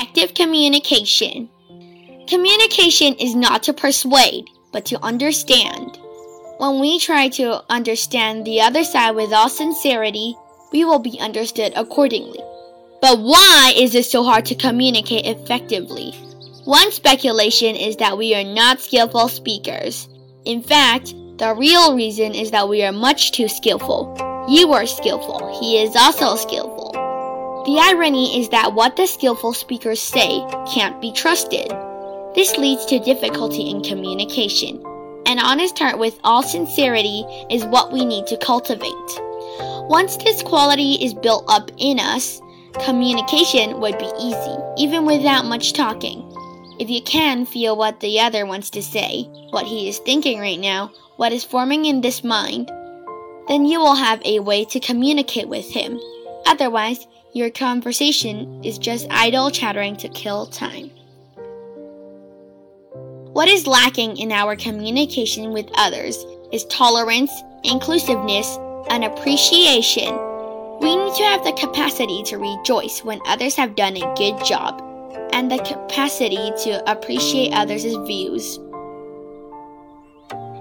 Effective communication. Communication is not to persuade, but to understand. When we try to understand the other side with all sincerity, we will be understood accordingly. But why is it so hard to communicate effectively? One speculation is that we are not skillful speakers. In fact, the real reason is that we are much too skillful. You are skillful, he is also skillful. The irony is that what the skillful speakers say can't be trusted. This leads to difficulty in communication. An honest heart with all sincerity is what we need to cultivate. Once this quality is built up in us, communication would be easy, even without much talking. If you can feel what the other wants to say, what he is thinking right now, what is forming in this mind, then you will have a way to communicate with him. Otherwise, your conversation is just idle chattering to kill time. What is lacking in our communication with others is tolerance, inclusiveness, and appreciation. We need to have the capacity to rejoice when others have done a good job and the capacity to appreciate others' views.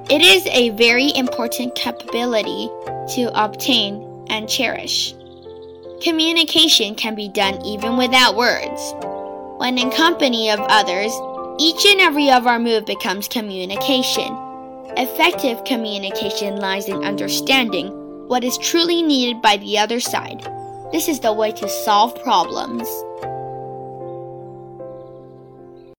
It is a very important capability to obtain and cherish. Communication can be done even without words. When in company of others, each and every of our move becomes communication. Effective communication lies in understanding what is truly needed by the other side. This is the way to solve problems.